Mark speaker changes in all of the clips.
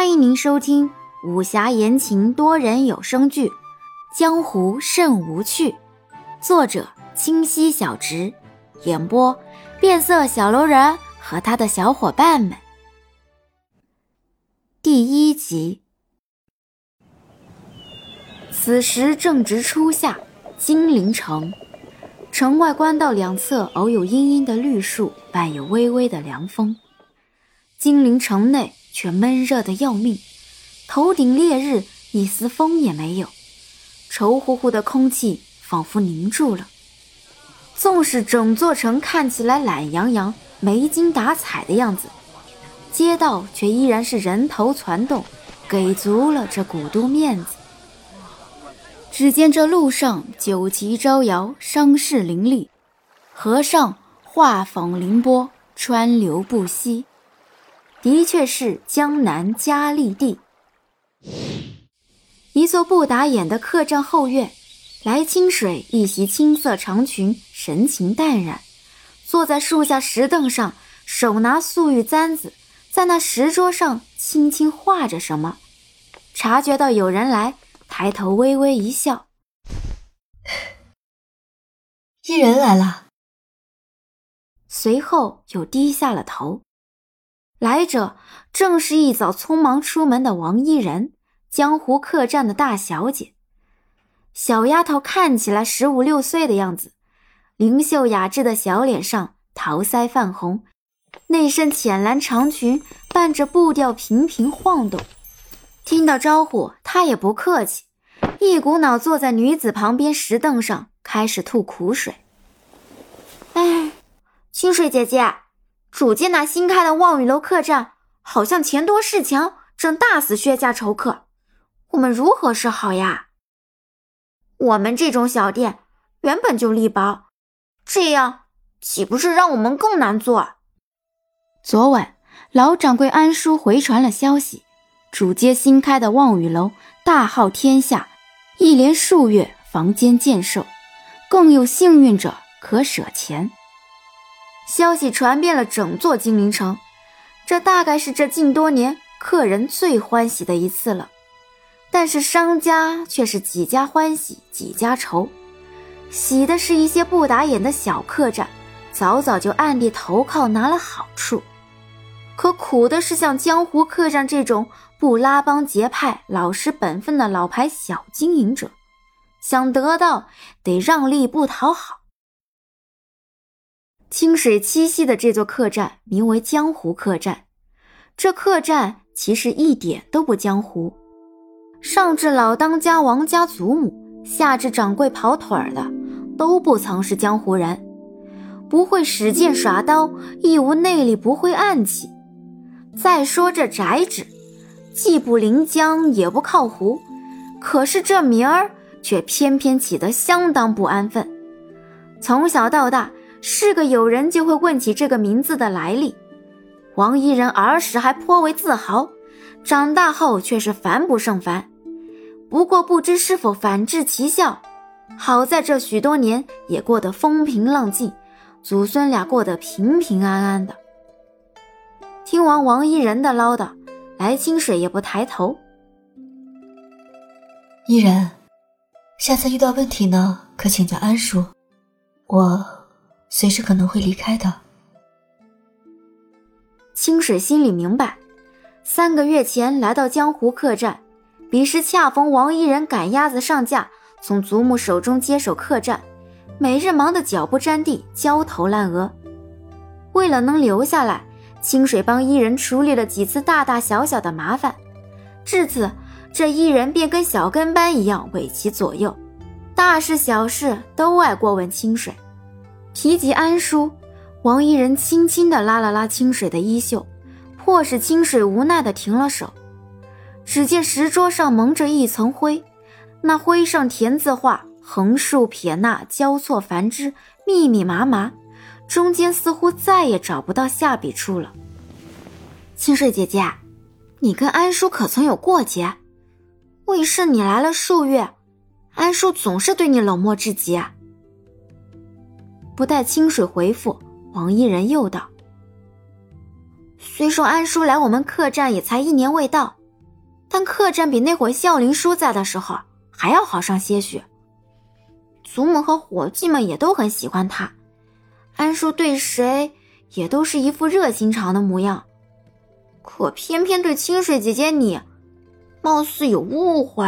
Speaker 1: 欢迎您收听武侠言情多人有声剧《江湖甚无趣》，作者清溪小直，演播变色小楼人和他的小伙伴们。第一集。此时正值初夏，金陵城城外官道两侧偶有阴阴的绿树，伴有微微的凉风。金陵城内。却闷热的要命，头顶烈日，一丝风也没有，稠乎乎的空气仿佛凝住了。纵使整座城看起来懒洋洋、没精打采的样子，街道却依然是人头攒动，给足了这古都面子。只见这路上酒旗招摇，商市林立，河上画舫凌波，川流不息。的确是江南佳丽地。一座不打眼的客栈后院，来清水一袭青色长裙，神情淡然，坐在树下石凳上，手拿素玉簪子，在那石桌上轻轻画着什么。察觉到有人来，抬头微微一笑：“
Speaker 2: 一人来了。”
Speaker 1: 随后又低下了头。来者正是一早匆忙出门的王依人，江湖客栈的大小姐。小丫头看起来十五六岁的样子，灵秀雅致的小脸上桃腮泛红，那身浅蓝长裙伴着步调频频晃动。听到招呼，她也不客气，一股脑坐在女子旁边石凳上，开始吐苦水。哎，清水姐姐。主街那新开的望雨楼客栈，好像钱多势强，正大肆削价酬客。我们如何是好呀？我们这种小店原本就力薄，这样岂不是让我们更难做？昨晚老掌柜安叔回传了消息，主街新开的望雨楼大号天下，一连数月房间渐售，更有幸运者可舍钱。消息传遍了整座金陵城，这大概是这近多年客人最欢喜的一次了。但是商家却是几家欢喜几家愁，喜的是一些不打眼的小客栈，早早就暗地投靠拿了好处；可苦的是像江湖客栈这种不拉帮结派、老实本分的老牌小经营者，想得到得让利不讨好。清水栖息的这座客栈名为江湖客栈，这客栈其实一点都不江湖。上至老当家王家祖母，下至掌柜跑腿儿的，都不曾是江湖人，不会使剑耍刀，亦无内力，不会暗器。再说这宅址，既不临江，也不靠湖，可是这名儿却偏偏起得相当不安分。从小到大。是个有人就会问起这个名字的来历。王一人儿时还颇为自豪，长大后却是烦不胜烦。不过不知是否反治其效，好在这许多年也过得风平浪静，祖孙俩过得平平安安的。听完王一人的唠叨，来清水也不抬头。
Speaker 2: 一人，下次遇到问题呢，可请教安叔。我。随时可能会离开的。
Speaker 1: 清水心里明白，三个月前来到江湖客栈，彼时恰逢王一人赶鸭子上架，从祖母手中接手客栈，每日忙得脚不沾地，焦头烂额。为了能留下来，清水帮伊人处理了几次大大小小的麻烦，至此这伊人便跟小跟班一样为其左右，大事小事都爱过问清水。提及安叔，王一人轻轻地拉了拉清水的衣袖，迫使清水无奈地停了手。只见石桌上蒙着一层灰，那灰上田字画横竖撇捺交错繁枝，密密麻麻，中间似乎再也找不到下笔处了。清水姐姐，你跟安叔可曾有过节？为甚你来了数月，安叔总是对你冷漠至极啊？不待清水回复，王一人又道：“虽说安叔来我们客栈也才一年未到，但客栈比那会孝林叔在的时候还要好上些许。祖母和伙计们也都很喜欢他，安叔对谁也都是一副热心肠的模样，可偏偏对清水姐姐你，貌似有误会。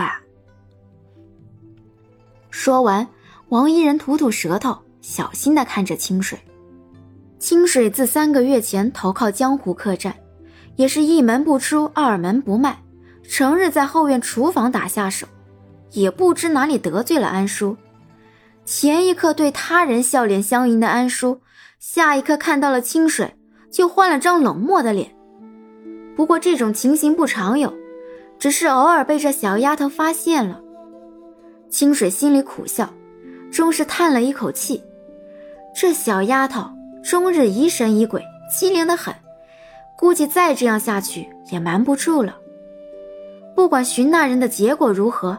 Speaker 1: 说完，王一人吐吐舌头，小心的看着清水。清水自三个月前投靠江湖客栈，也是一门不出，二门不迈。成日在后院厨房打下手，也不知哪里得罪了安叔。前一刻对他人笑脸相迎的安叔，下一刻看到了清水就换了张冷漠的脸。不过这种情形不常有，只是偶尔被这小丫头发现了。清水心里苦笑，终是叹了一口气。这小丫头终日疑神疑鬼，机灵得很，估计再这样下去也瞒不住了。不管寻那人的结果如何，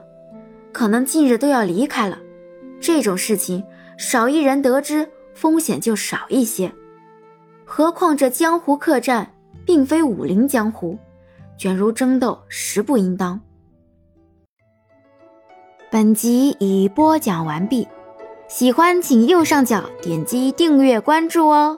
Speaker 1: 可能近日都要离开了。这种事情少一人得知，风险就少一些。何况这江湖客栈并非武林江湖，卷入争斗实不应当。本集已播讲完毕，喜欢请右上角点击订阅关注哦。